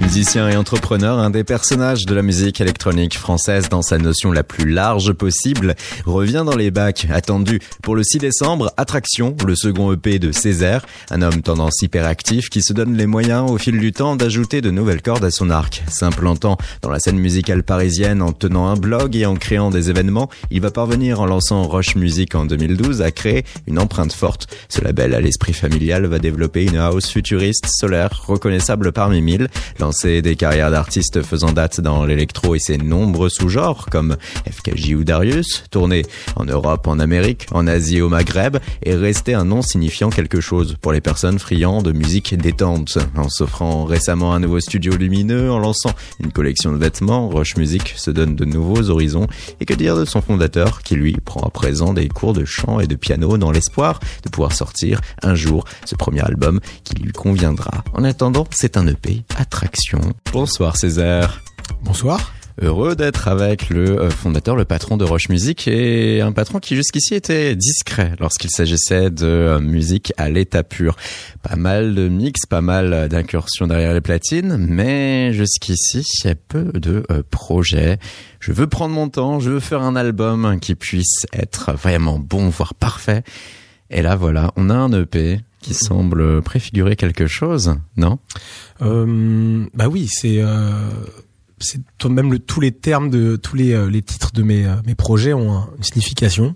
Musicien et entrepreneur, un des personnages de la musique électronique française dans sa notion la plus large possible, revient dans les bacs attendu pour le 6 décembre, Attraction, le second EP de Césaire, un homme tendance hyperactif qui se donne les moyens au fil du temps d'ajouter de nouvelles cordes à son arc. S'implantant dans la scène musicale parisienne en tenant un blog et en créant des événements, il va parvenir en lançant Roche Music en 2012 à créer une empreinte forte. Ce label à l'esprit familial va développer une house futuriste, solaire, reconnaissable parmi mille, lancé des carrières d'artistes faisant date dans l'électro et ses nombreux sous-genres comme FKJ ou Darius, tourné en Europe, en Amérique, en Asie au Maghreb, et resté un nom signifiant quelque chose pour les personnes friands de musique détente. En s'offrant récemment un nouveau studio lumineux, en lançant une collection de vêtements, Roche Music se donne de nouveaux horizons. Et que dire de son fondateur qui lui prend à présent des cours de chant et de piano dans l'espoir de pouvoir sortir un jour ce premier album qui lui conviendra. En attendant, c'est un EP, Bonsoir Césaire. Bonsoir. Heureux d'être avec le euh, fondateur, le patron de Roche Music et un patron qui jusqu'ici était discret lorsqu'il s'agissait de euh, musique à l'état pur. Pas mal de mix, pas mal d'incursions derrière les platines, mais jusqu'ici, il y a peu de euh, projets. Je veux prendre mon temps, je veux faire un album qui puisse être vraiment bon, voire parfait. Et là, voilà, on a un EP qui semble préfigurer quelque chose, non? Euh, Bah oui, c'est euh, c'est même tous les termes de tous les, euh, titres de mes, euh, mes projets ont une signification.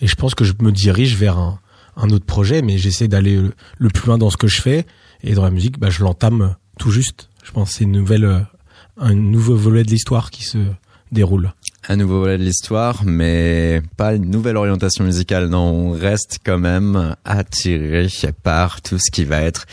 Et je pense que je me dirige vers un, autre projet, mais j'essaie d'aller le, plus loin dans ce que je fais. Et dans la musique, bah je l'entame tout juste. Je pense que c'est une nouvelle un nouveau volet de l'histoire qui se déroule un nouveau volet de l'histoire, mais pas une nouvelle orientation musicale. Non, on reste quand même attiré par tout ce qui va être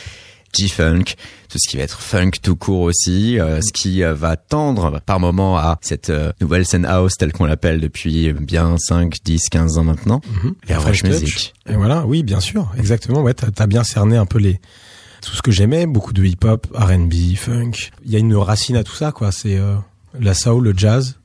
G-funk, tout ce qui va être funk tout court aussi, euh, ce qui euh, va tendre par moment à cette euh, nouvelle scène house telle qu'on l'appelle depuis bien 5, 10, 15 ans maintenant, mm -hmm. music. Et voilà, oui, bien sûr, exactement. Ouais, t'as as bien cerné un peu les tout ce que j'aimais, beaucoup de hip-hop, R&B, funk. Il y a une racine à tout ça, quoi. C'est la soul, le jazz,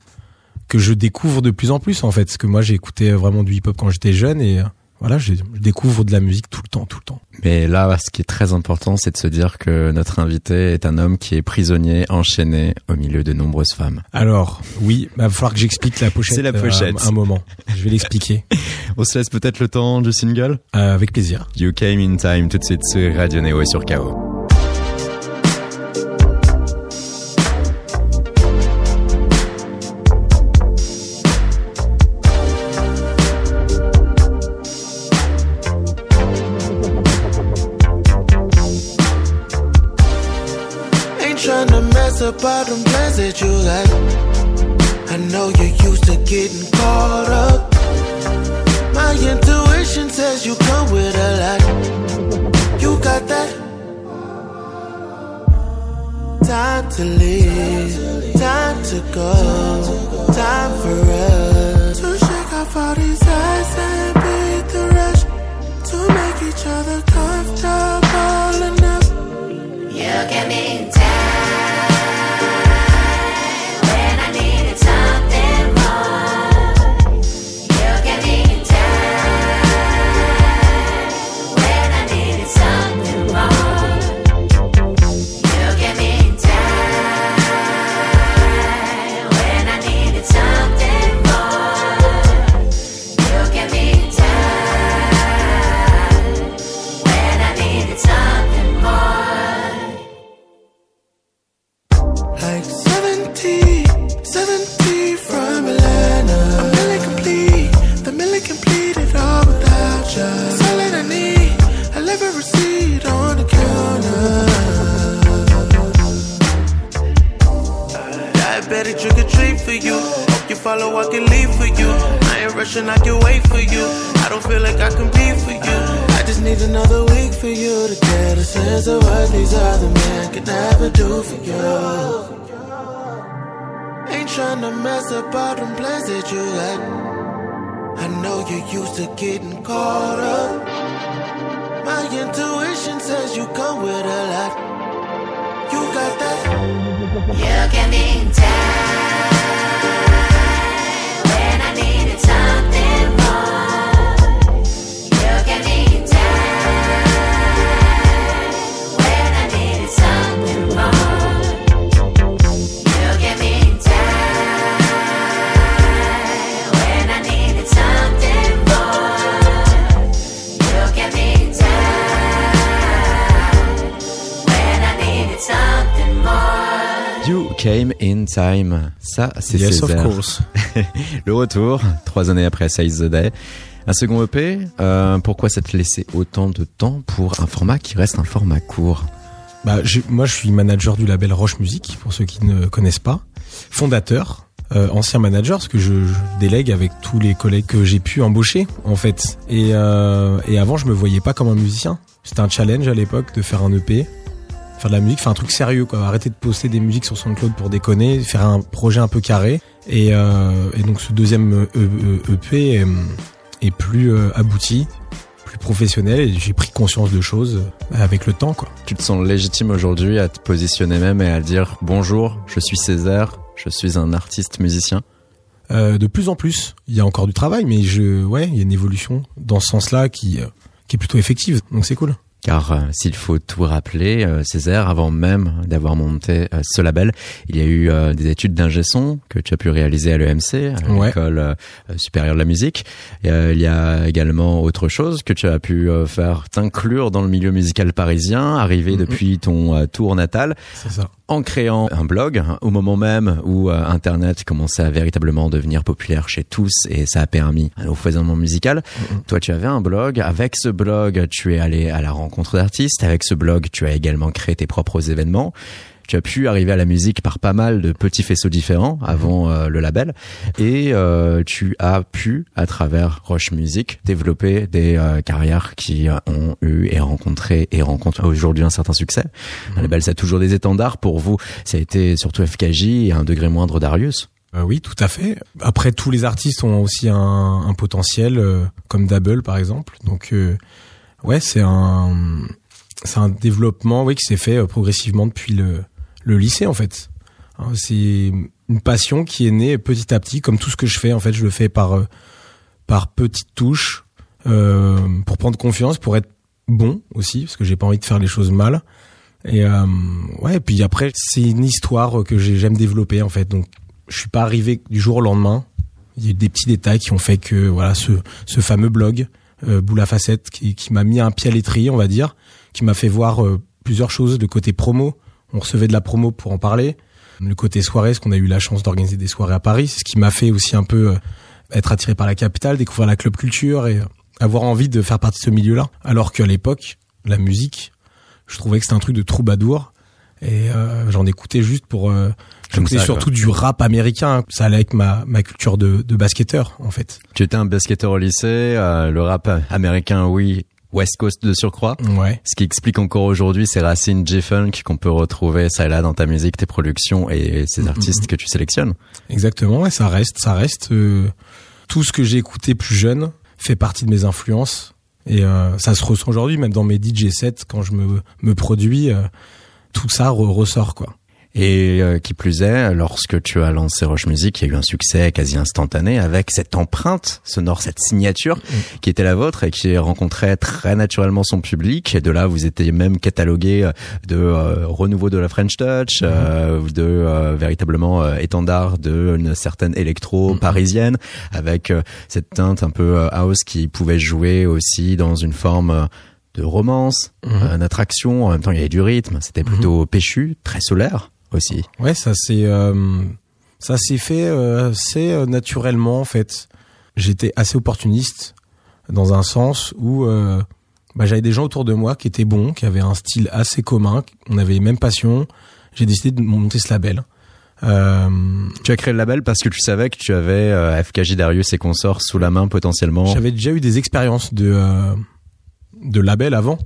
que je découvre de plus en plus en fait. Parce que moi j'ai écouté vraiment du hip-hop quand j'étais jeune et euh, voilà, je, découvre de la musique tout le temps, tout le temps. Mais là, ce qui est très important, c'est de se dire que notre invité est un homme qui est prisonnier, enchaîné au milieu de nombreuses femmes. Alors, oui, il va falloir que j'explique la pochette. C'est la pochette. Euh, un moment, je vais l'expliquer. On se laisse peut-être le temps du single? Euh, Avec plaisir. You Came in Time, tout de suite sur Radio Neo et sur KO. About them plans that you got. I know you're used to getting caught up. My intuition says you come with a lot. You got that time to live, time to go, time for us to shake off all these eyes and beat the rush to make each other comfortable enough. You give me follow, I can leave for you. I ain't rushing, I can wait for you. I don't feel like I can be for you. I just need another week for you to get a sense of what these other men can never do for you. Ain't trying to mess up all them plans that you had. I know you're used to getting caught up. My intuition says you come with a lot. You got that. You can be tired. Came in Time. Ça, c'est Yes, of Césaire. course. Le retour, trois années après Size the Day. Un second EP, euh, pourquoi ça te laissait autant de temps pour un format qui reste un format court? Bah, je- moi, je suis manager du label Roche Music, pour ceux qui ne connaissent pas. Fondateur, euh, ancien manager, parce que je, je délègue avec tous les collègues que j'ai pu embaucher, en fait. Et, euh, et avant, je me voyais pas comme un musicien. C'était un challenge à l'époque de faire un EP, faire de la musique, faire un truc sérieux, quoi. Arrêter de poster des musiques sur SoundCloud pour déconner, faire un projet un peu carré. Et, euh, et donc, ce deuxième E- E- EP est, est plus euh, abouti, plus professionnel, et j'ai pris conscience de choses euh, avec le temps, quoi. Tu te sens légitime aujourd'hui à te positionner même et à dire bonjour, je suis Césaire, je suis un artiste musicien Euh, de plus en plus, il y a encore du travail, mais je, ouais, il y a une évolution dans ce sens-là qui, euh, qui est plutôt effective. Donc c'est cool. Car euh, s'il faut tout rappeler, euh, Césaire, avant même d'avoir monté euh, ce label, il y a eu des études d'ingé son que tu as pu réaliser à l'EMC, à Ouais. l'école supérieure de la musique. Et, il y a également autre chose que tu as pu faire t'inclure dans le milieu musical parisien, arrivé depuis ton tour natal, C'est ça. en créant un blog hein, au moment même où euh, Internet commençait à véritablement devenir populaire chez tous et ça a permis un foisonnement musical. Toi, tu avais un blog. Avec ce blog, tu es allé à la rencontre d'artistes. Avec ce blog, tu as également créé tes propres événements. Tu as pu arriver à la musique par pas mal de petits faisceaux différents avant euh, le label et euh, tu as pu à travers Roche Music développer des euh, carrières qui ont eu et rencontré et rencontrent aujourd'hui un certain succès. Un label, ça a toujours des étendards pour vous. Ça a été surtout FKJ et un degré moindre Darius. Oui, tout à fait. Après, tous les artistes ont aussi un, un potentiel, euh, comme Double par exemple. Donc, euh, ouais, c'est un, c'est un développement, oui, qui s'est fait euh, progressivement depuis le, le lycée en fait. Hein, C'est une passion qui est née petit à petit, comme tout ce que je fais. En fait, je le fais par euh, par petites touches, euh, pour prendre confiance, pour être bon aussi, parce que j'ai pas envie de faire les choses mal. Et ouais, puis après, c'est une histoire que j'ai- j'aime développer en fait. Donc, je suis pas arrivé du jour au lendemain. Il y a eu des petits détails qui ont fait que voilà, ce ce fameux blog euh, Boula Facette qui, qui m'a mis un pied à l'étrier, on va dire, qui m'a fait voir euh, plusieurs choses. Le côté promo, on recevait de la promo pour en parler. Le côté soirée, parce qu'on a eu la chance d'organiser des soirées à Paris, c'est ce qui m'a fait aussi un peu euh, être attiré par la capitale, découvrir la club culture et avoir envie de faire partie de ce milieu-là. Alors qu'à l'époque, la musique, je trouvais que c'était un truc de troubadour et euh, j'en écoutais juste pour euh, j'écoutais surtout du rap américain. Ça allait avec ma ma culture de de basketteur en fait. Tu étais un basketteur au lycée, euh, le rap américain, oui, West Coast de surcroît. ouais. Ce qui explique encore aujourd'hui ces racines G-Funk qu'on peut retrouver ça et là dans ta musique, tes productions et ces artistes que tu sélectionnes. exactement ouais ça reste ça reste euh, tout ce que j'ai écouté plus jeune fait partie de mes influences. Et euh, ça se ressent aujourd'hui même dans mes DJ sets quand je me me produis tout ça re- ressort quoi. Et euh, qui plus est, lorsque tu as lancé Roche Music, il y a eu un succès quasi instantané avec cette empreinte sonore, cette signature qui était la vôtre et qui rencontrait très naturellement son public. Et de là, vous étiez même catalogué euh, de euh, renouveau de la French Touch, euh, de euh, véritablement euh, étendard d'une certaine électro parisienne, avec cette teinte un peu house qui pouvait jouer aussi dans une forme de romance, euh, d'attraction. En même temps, il y avait du rythme. C'était plutôt péchu, très solaire aussi. Ouais, ça c'est euh, ça s'est fait euh, assez euh, naturellement en fait. J'étais assez opportuniste dans un sens où euh, bah, j'avais des gens autour de moi qui étaient bons, qui avaient un style assez commun, on avait les mêmes passions. J'ai décidé de monter ce label. Euh, Tu as créé le label parce que tu savais que tu avais euh, FKJ Darius et consorts sous la main potentiellement. J'avais déjà eu des expériences de euh, de label avant,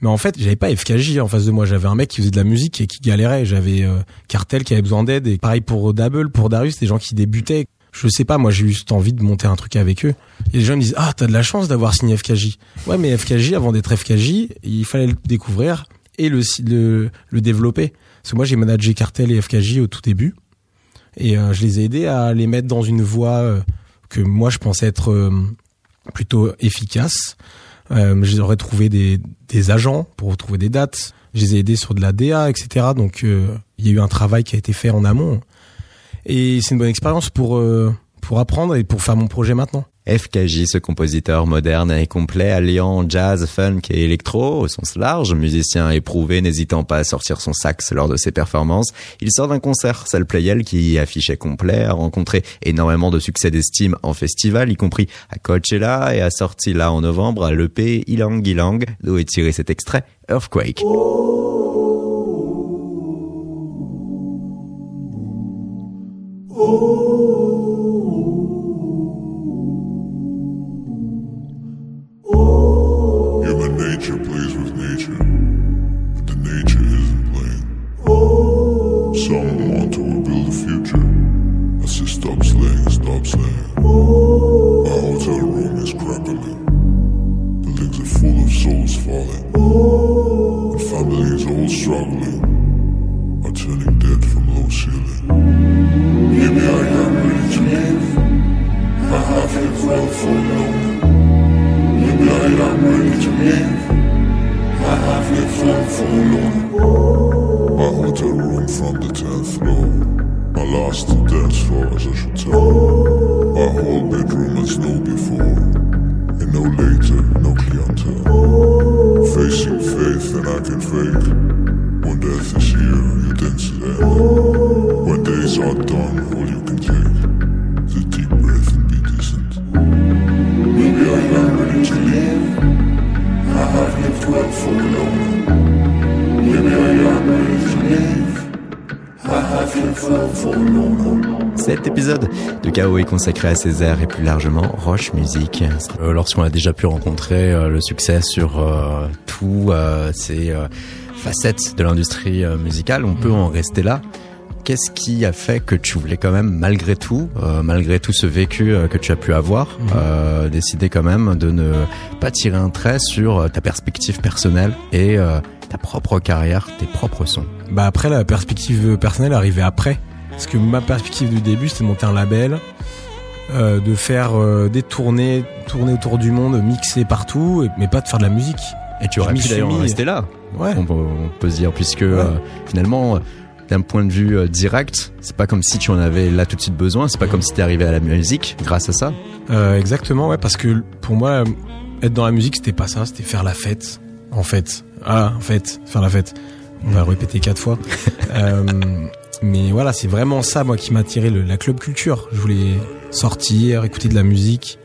mais en fait j'avais pas FKJ en face de moi. J'avais un mec qui faisait de la musique et qui galérait. J'avais euh, Cartel qui avait besoin d'aide et pareil pour Double, pour Darius, des gens qui débutaient. Je sais pas, moi j'ai eu juste envie de monter un truc avec eux. Et les gens me disent ah t'as de la chance d'avoir signé FKJ. Ouais mais FKJ avant d'être FKJ il fallait le découvrir et le le, développer. Parce que moi j'ai managé Cartel et FKJ au tout début et euh, je les ai aidés à les mettre dans une voie euh, que moi je pensais être euh, plutôt efficace. Euh, J'aurais trouvé des, des agents pour trouver des dates. Je les ai aidés sur de la DA, etc. Donc euh, il y a eu un travail qui a été fait en amont. Et c'est une bonne expérience pour euh, pour apprendre et pour faire mon projet maintenant. FKJ, ce compositeur moderne et complet, alliant jazz, funk et électro au sens large, musicien éprouvé, n'hésitant pas à sortir son sax lors de ses performances, il sort d'un concert, Salle Playel, qui affichait complet, a rencontré énormément de succès d'estime en festival, y compris à Coachella, et a sorti là en novembre l'EP Ilang Ilang, d'où est tiré cet extrait, Earthquake. Human families all struggling are turning dead from low ceiling. Maybe I am ready to leave. I have lived well for long. Maybe I am ready to leave. I have lived well for long. My hotel room from the tenth floor. My last dance floor, as I should tell. My whole bedroom as no before. No later, no clientele. Facing faith, and I can fake. When death is here, you dance it end. When days are done, all you can take is a deep breath and be decent. Maybe I am ready to leave. I have lived well for a long. Maybe I am ready to leave. I have lived well for a long. Cet épisode de KO est consacré à Césaire et plus largement Roche Musique. Euh, Lorsqu'on a déjà pu rencontrer euh, le succès sur euh, tous euh, ces euh, facettes de l'industrie euh, musicale, on peut en rester là. Qu'est-ce qui a fait que tu voulais quand même, malgré tout, euh, malgré tout ce vécu euh, que tu as pu avoir, euh, décider quand même de ne pas tirer un trait sur ta perspective personnelle et euh, ta propre carrière, tes propres sons? Bah après la perspective personnelle arrivait après. Parce que ma perspective du début c'était de monter un label, euh, de faire euh, des tournées, tourner autour du monde, mixer partout, mais pas de faire de la musique. Et tu aurais pu d'ailleurs en rester là. Ouais. on, peut, on peut se dire puisque euh, finalement d'un point de vue direct c'est pas comme si tu en avais là tout de suite besoin c'est pas comme si t'es arrivé à la musique grâce à ça exactement, ouais, parce que pour moi, être dans la musique, c'était pas ça, c'était faire la fête, en fait. Ah, en fait, faire la fête. On va le répéter quatre fois. Mais voilà, c'est vraiment ça, moi, qui m'a attiré le- la club culture. Je voulais sortir, écouter de la musique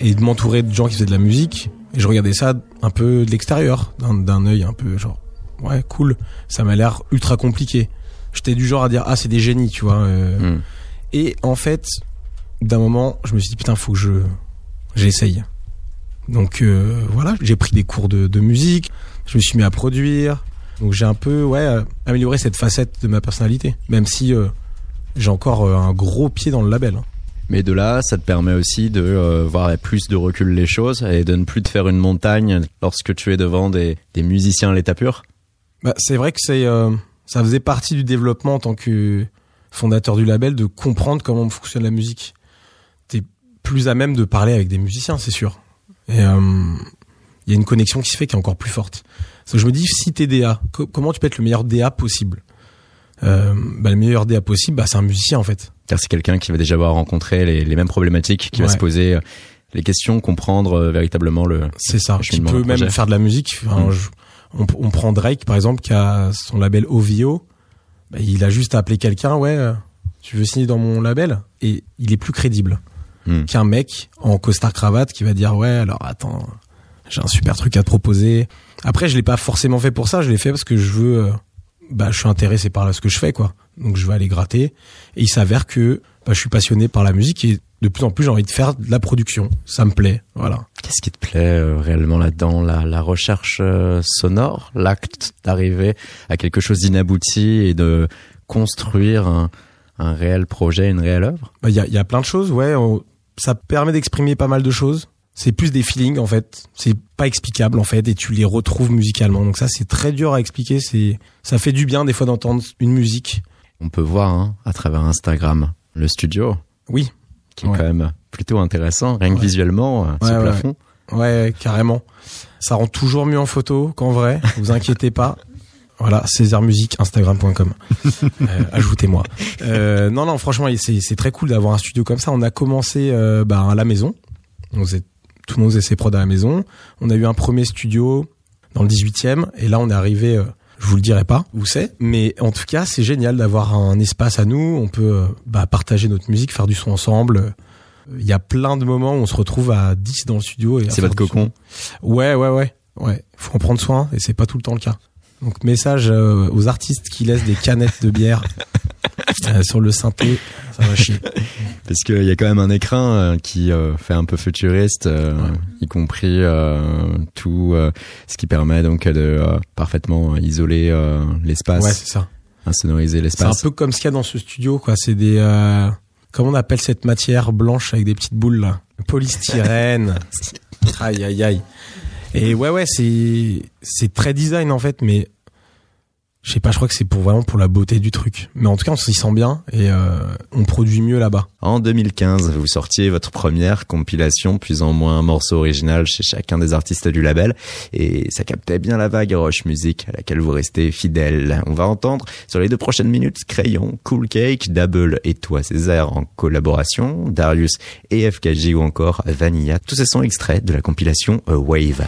et de m'entourer de gens qui faisaient de la musique. Et je regardais ça un peu de l'extérieur, d'un- œil un peu genre, ouais, cool. Ça m'a l'air ultra compliqué. J'étais du genre à dire, ah, c'est des génies, tu vois. euh, Hmm. et en fait, d'un moment, je me suis dit putain, faut que je j'essaye. Donc euh, voilà, j'ai pris des cours de, de musique, je me suis mis à produire. Donc j'ai un peu ouais amélioré cette facette de ma personnalité, même si euh, j'ai encore euh, un gros pied dans le label. hein. mais de là ça te permet aussi de euh, voir avec plus de recul les choses et de ne plus te faire une montagne lorsque tu es devant des, des musiciens à l'état pur? Bah, c'est vrai que c'est euh, ça faisait partie du développement en tant que fondateur du label de comprendre comment fonctionne la musique. T'es plus à même de parler avec des musiciens, c'est sûr. Et il y a une connexion qui se fait qui est encore plus forte. Parce que je me dis, si t'es DA, co- comment tu peux être le meilleur DA possible? Euh, bah, Le meilleur DA possible, bah, c'est un musicien en fait. car c'est quelqu'un qui va déjà avoir rencontré les, les mêmes problématiques qui va se poser euh, les questions comprendre euh, véritablement le C'est ça. Peut d'un même faire de la musique. Enfin, Mm. je- on, on prend Drake par exemple qui a son label OVO. Bah, il a juste appelé quelqu'un, ouais, euh, tu veux signer dans mon label? Et il est plus crédible Mm. qu'un mec en costard cravate qui va dire ouais alors attends j'ai un super truc à te proposer. Après je l'ai pas forcément fait pour ça, je l'ai fait parce que je veux, euh, bah je suis intéressé par ce que je fais quoi. Donc je vais aller gratter et il s'avère que bah, je suis passionné par la musique et de plus en plus j'ai envie de faire de la production. Ça me plaît, voilà. Qu'est-ce qui te plaît euh, réellement là-dedans? La, la recherche euh, sonore, l'acte d'arriver à quelque chose d'inabouti et de construire un, un réel projet, une réelle œuvre? Bah, Il y, a, y a plein de choses, ouais. on- ça permet d'exprimer pas mal de choses. C'est plus des feelings en fait. C'est pas explicable en fait et tu les retrouves musicalement. Donc ça c'est très dur à expliquer. C'est ça fait du bien des fois d'entendre une musique. On peut voir hein, à travers Instagram le studio Oui, qui est Ouais. quand même plutôt intéressant, rien que Ouais. visuellement, euh, ce Ouais, plafond. ouais, carrément. Ça rend toujours mieux en photo qu'en vrai. Vous inquiétez pas. Voilà, César Musique, Instagram.com. Euh, Ajoutez-moi. Euh, non, non, franchement, c'est c'est très cool d'avoir un studio comme ça. On a commencé euh, bah, à la maison. On faisait, tout le monde faisait ses prods à la maison. On a eu un premier studio dans le 18e. Et là, on est arrivé, euh, je vous le dirai pas où c'est. Mais en tout cas, c'est génial d'avoir un espace à nous. On peut euh, bah, partager notre musique, faire du son ensemble. Il y a plein de moments où on se retrouve à 10 dans le studio. et C'est votre cocon? Ouais, ouais, ouais, ouais. Faut en prendre soin et c'est pas tout le temps le cas. Donc message euh, aux artistes qui laissent des canettes de bière euh, sur le synthé, ça va chier. Parce qu'il y a quand même un écrin euh, qui euh, fait un peu futuriste, y compris tout ce qui permet donc de parfaitement isoler l'espace, Ouais, c'est ça. insonoriser C'est un l'espace. peu comme ce qu'il y a dans ce studio, quoi. C'est des, comment on appelle cette matière blanche avec des petites boules là? Polystyrène. aïe, aïe, aïe. Et ouais, ouais, c'est c'est très design en fait, mais je sais pas, je crois que c'est pour vraiment pour la beauté du truc. Mais en tout cas, on s'y sent bien et euh, on produit mieux là-bas. En 2015, vous sortiez votre première compilation, plus en moins un morceau original chez chacun des artistes du label, et ça captait bien la vague Roche Music à laquelle vous restez fidèle. On va entendre sur les deux prochaines minutes Crayon, Cool Cake, Double et Toi César en collaboration, Darius et FKJ ou encore Vanilla. Tous ces sons extraits de la compilation A Wave.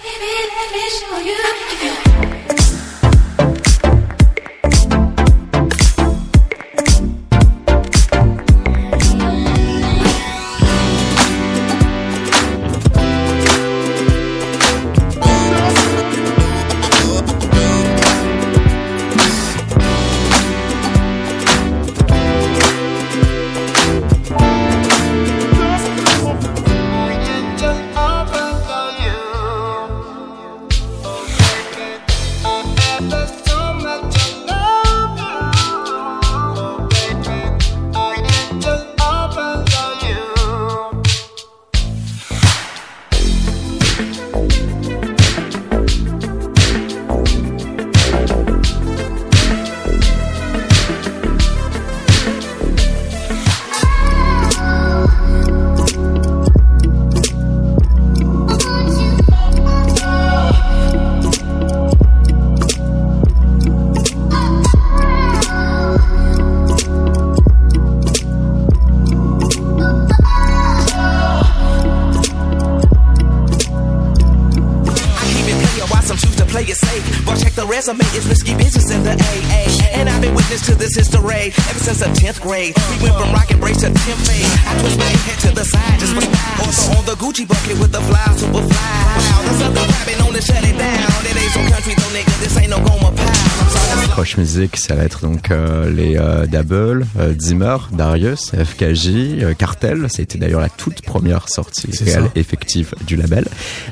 Music, ça va être donc euh, les euh, Double, euh, Zimmer, Darius, FKJ, euh, Cartel. C'était d'ailleurs la toute première sortie réelle effective du label.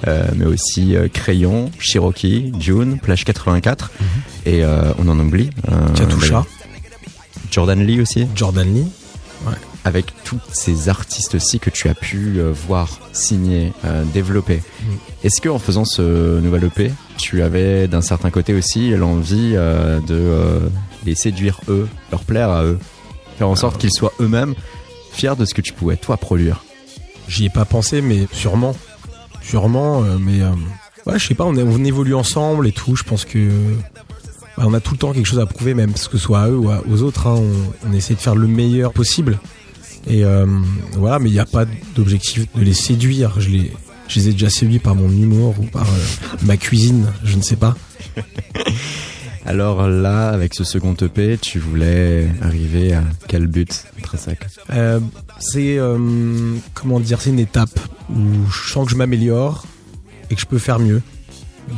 Euh, mais aussi Crayon, Cherokee, June, Plage 84. Et euh, on en oublie. Katusha, Jordan Lee aussi. Jordan Lee. Avec tous ces artistes aussi que tu as pu euh, voir, signer, euh, développer. Est-ce que en faisant ce nouvel EP, tu avais d'un certain côté aussi l'envie euh, de les séduire eux, leur plaire à eux, faire en sorte qu'ils soient eux-mêmes fiers de ce que tu pouvais toi produire? J'y ai pas pensé, mais sûrement. Sûrement, mais ouais, je sais pas, on, évolue ensemble et tout. Je pense que bah, on a tout le temps quelque chose à prouver, même que ce soit à eux ou à- aux autres. hein. on, on essaie de faire le meilleur possible. Et euh, voilà, mais il n'y a pas d'objectif de les séduire. Je les, je les ai déjà séduits par mon humour ou par euh, ma cuisine, je ne sais pas. Alors là, avec ce second EP, tu voulais arriver à quel but Euh, c'est euh, comment dire, c'est une étape où je sens que je m'améliore et que je peux faire mieux.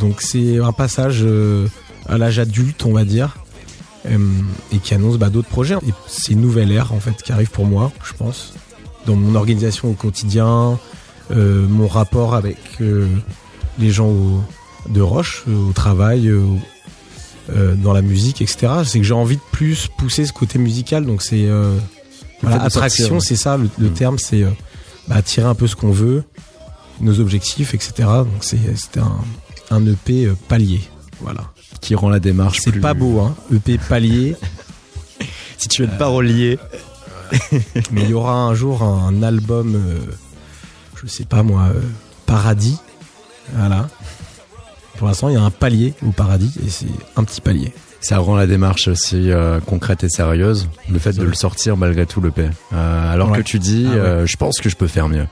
Donc c'est un passage à l'âge adulte, on va dire, et qui annonce bah, d'autres projets. Et c'est une nouvelle ère en fait qui arrive pour moi, je pense, dans mon organisation au quotidien, euh, mon rapport avec euh, les gens au- de Roche, euh, au travail, euh, au- euh, dans la musique, etc. C'est que j'ai envie de plus pousser ce côté musical, donc c'est euh, voilà, attraction, ouais. c'est ça le, le Mm. terme, c'est euh, bah, attirer un peu ce qu'on veut, nos objectifs, etc. Donc c'est c'était un, un EP euh, palier, voilà. Qui rend la démarche C'est plus- pas beau, hein, EP palier, Si tu es parolier, mais il y aura un jour un album, euh, je sais pas moi, euh, Paradis, voilà. Pour l'instant, il y a un palier au Paradis et c'est un petit palier. Ça rend la démarche aussi euh, concrète et sérieuse, le fait de le sortir malgré tout le P. Euh, alors Ouais. que tu dis, Ah ouais. euh, je pense que je peux faire mieux.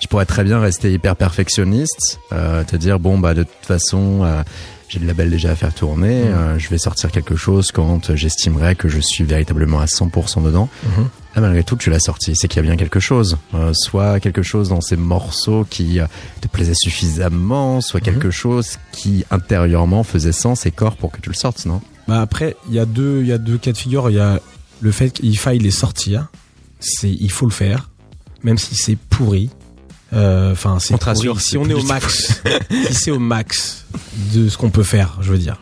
Je pourrais très bien rester hyper perfectionniste, euh, te dire bon bah de toute façon euh, j'ai le label déjà à faire tourner, Mhm. euh, je vais sortir quelque chose quand j'estimerai que je suis véritablement à 100% dedans. Mhm. Là, malgré tout, tu l'as sorti. C'est qu'il y a bien quelque chose. Euh, soit quelque chose dans ces morceaux qui euh, te plaisait suffisamment, soit quelque chose qui intérieurement faisait sens et corps pour que tu le sortes, non? Bah après, il y a deux, il y a deux cas de figure. Il y a le fait qu'il faille les sortir. C'est, il faut le faire, même si c'est pourri. Euh, Enfin, c'est On te pourri. rassure, Si on est au max, si c'est au max de ce qu'on peut faire, je veux dire,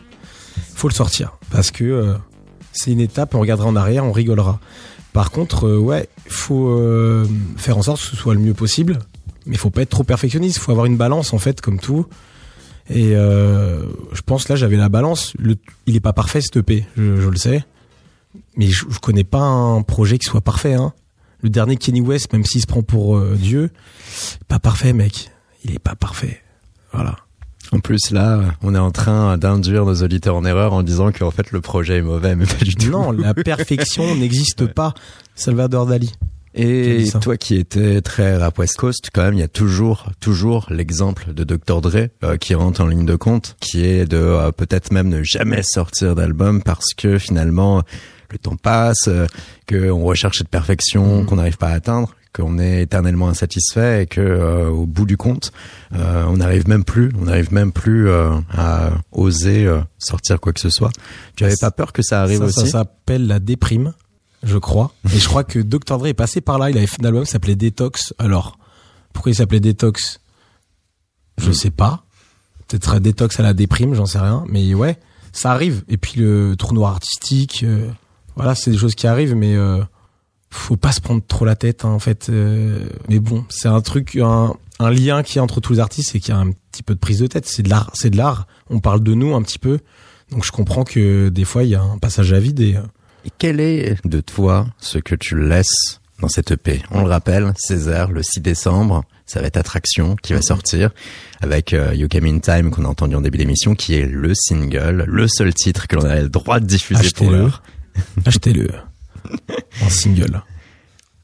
faut le sortir parce que euh, c'est une étape. On regardera en arrière, on rigolera. Par contre, euh, ouais, faut euh, faire en sorte que ce soit le mieux possible, mais faut pas être trop perfectionniste. Faut avoir une balance en fait, comme tout. Et euh, je pense là j'avais la balance. Le, il est pas parfait cet EP, je, je le sais. Mais je, je connais pas un projet qui soit parfait. Hein. Le dernier Kenny West, même s'il se prend pour euh, Dieu, pas parfait mec. Il est pas parfait. Voilà. En plus, là, on est en train d'induire nos auditeurs en erreur en disant qu'en fait le projet est mauvais, mais pas du tout. Non, la perfection n'existe pas. Salvador Dali. Et toi qui étais très rap West Coast, quand même, il y a toujours, toujours l'exemple de Dr. Dre euh, qui rentre en ligne de compte, qui est de euh, peut-être même ne jamais sortir d'album parce que finalement le temps passe, euh, qu'on recherche cette perfection qu'on n'arrive pas à atteindre, qu'on est éternellement insatisfait et que euh, au bout du compte, euh, on n'arrive même plus, on n'arrive même plus euh, à oser sortir quoi que ce soit. Tu avais pas peur que ça arrive Ça, ça aussi? s'appelle la déprime, je crois. Et je crois que Dr. Dre est passé par là. Il avait fait un album qui s'appelait Detox. Alors, pourquoi il s'appelait Detox Je Mm. sais pas. Peut-être un Detox à la déprime, j'en sais rien. Mais ouais, ça arrive. Et puis le trou noir artistique, voilà, c'est des choses qui arrivent, mais euh, faut pas se prendre trop la tête, hein, en fait. euh, mais bon, c'est un truc, un, un lien qui est entre tous les artistes, c'est qu'il y a un petit peu de prise de tête. C'est de l'art, c'est de l'art. On parle de nous un petit peu. Donc je comprends que des fois il y a un passage à vide et euh, Et quel est de toi ce que tu laisses dans cette EP On le rappelle, César, le 6 décembre, ça va être Attraction qui va sortir avec euh, You Came in Time qu'on a entendu en début d'émission, qui est le single, le seul titre que l'on a le droit de diffuser pour l'heure. achetez-le en single.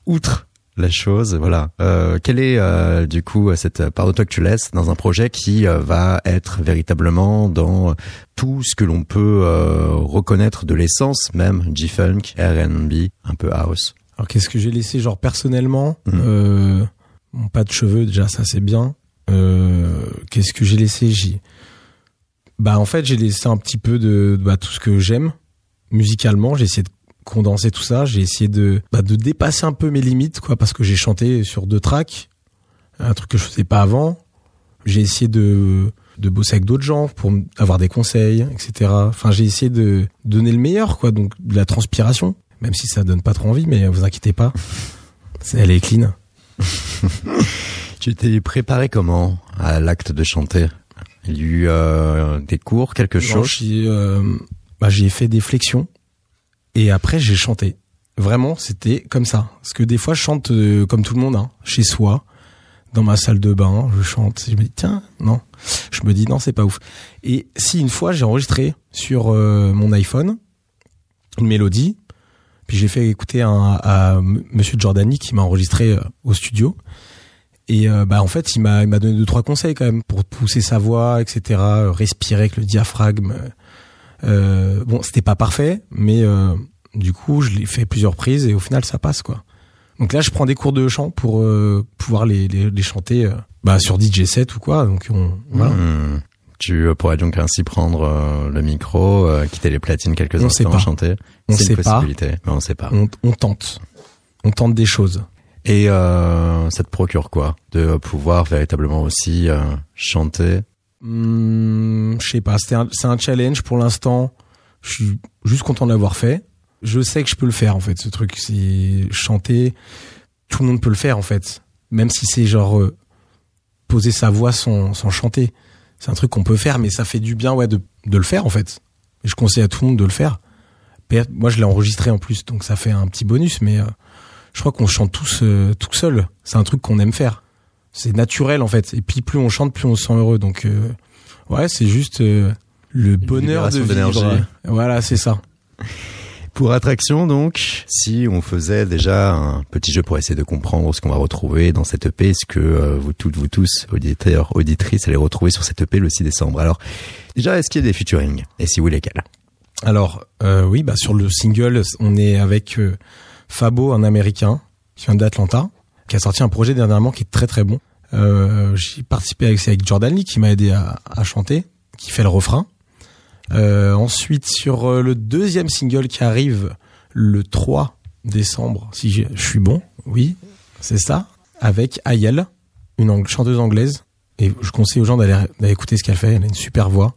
Outre la chose, voilà. Euh, quelle est euh, du coup cette part de toi que tu laisses dans un projet qui euh, va être véritablement dans tout ce que l'on peut reconnaître de l'essence même G-funk, R&B, un peu house? Alors qu'est-ce que j'ai laissé genre personnellement? Bon, Pas de cheveux déjà, ça c'est bien. Qu'est-ce que j'ai laissé? J'ai bah en fait j'ai laissé un petit peu de, de, bah, tout ce que j'aime musicalement. J'ai essayé de condenser tout ça. J'ai essayé de bah, de dépasser un peu mes limites quoi parce que j'ai chanté sur deux tracks, un truc que je faisais pas avant. J'ai essayé de de bosser avec d'autres gens pour avoir des conseils, etc. Enfin, j'ai essayé de donner le meilleur, quoi. Donc, de la transpiration, même si ça donne pas trop envie, mais vous inquiétez pas, elle est clean. Tu t'es préparé comment à l'acte de chanter? Il y a eu euh, des cours, quelque chose? euh, bah, j'ai fait des flexions et après j'ai chanté. Vraiment, c'était comme ça. Parce que des fois, je chante euh, comme tout le monde, hein, chez soi, dans ma salle de bain, je chante. Je me dis tiens, non. Je me dis non, c'est pas ouf. Et si une fois, j'ai enregistré sur euh, mon iPhone une mélodie, puis j'ai fait écouter à Monsieur Giordani qui m'a enregistré euh, au studio. Et bah en fait, il m'a il m'a donné deux trois conseils quand même pour pousser sa voix, etc. Respirer avec le diaphragme. Euh, bon, c'était pas parfait, mais euh, du coup, je l'ai fait plusieurs prises et au final, ça passe quoi. Donc là, je prends des cours de chant pour euh, pouvoir les, les, les chanter bah, sur DJ set ou quoi. Donc on, voilà. Hmm. Tu pourrais donc ainsi prendre le micro, quitter les platines quelques On sait instants, pas. chanter. On sait une pas. possibilité, mais on sait pas. On, on tente, on tente des choses. Et ça te procure quoi De pouvoir véritablement aussi chanter Hmm, je sais pas, c'est un challenge pour l'instant. Je suis juste content de l'avoir fait. Je sais que je peux le faire en fait. Ce truc, c'est chanter. Tout le monde peut le faire en fait, même si c'est genre euh, poser sa voix sans, chanter. C'est un truc qu'on peut faire, mais ça fait du bien ouais de, le faire en fait. Et je conseille à tout le monde de le faire. Moi, je l'ai enregistré en plus, donc ça fait un petit bonus. Mais euh, je crois qu'on chante tous euh, tout seul. C'est un truc qu'on aime faire. C'est naturel en fait. Et puis plus on chante, plus on se sent heureux. Donc euh, ouais, c'est juste euh, Le bonheur de vivre. Voilà, c'est ça. Pour attraction, donc, si on faisait déjà un petit jeu pour essayer de comprendre ce qu'on va retrouver dans cette EP, est-ce que euh, vous toutes, vous tous, auditeurs, auditrices, allez retrouver sur cette EP le 6 décembre? Alors, déjà, est-ce qu'il y a des featuring? Et si oui, lesquels? Alors, euh, oui, bah sur le single, on est avec euh, Fabo, un Américain qui vient d'Atlanta, qui a sorti un projet dernièrement qui est très très bon. Euh, J'ai participé avec, avec Jordan Lee qui m'a aidé à, chanter, qui fait le refrain. Euh, ensuite, sur euh, le deuxième single qui arrive le 3 décembre, si je suis bon, oui, c'est ça, avec Ayel, une chanteuse anglaise. Et je conseille aux gens d'aller écouter ce qu'elle fait. Elle a une super voix.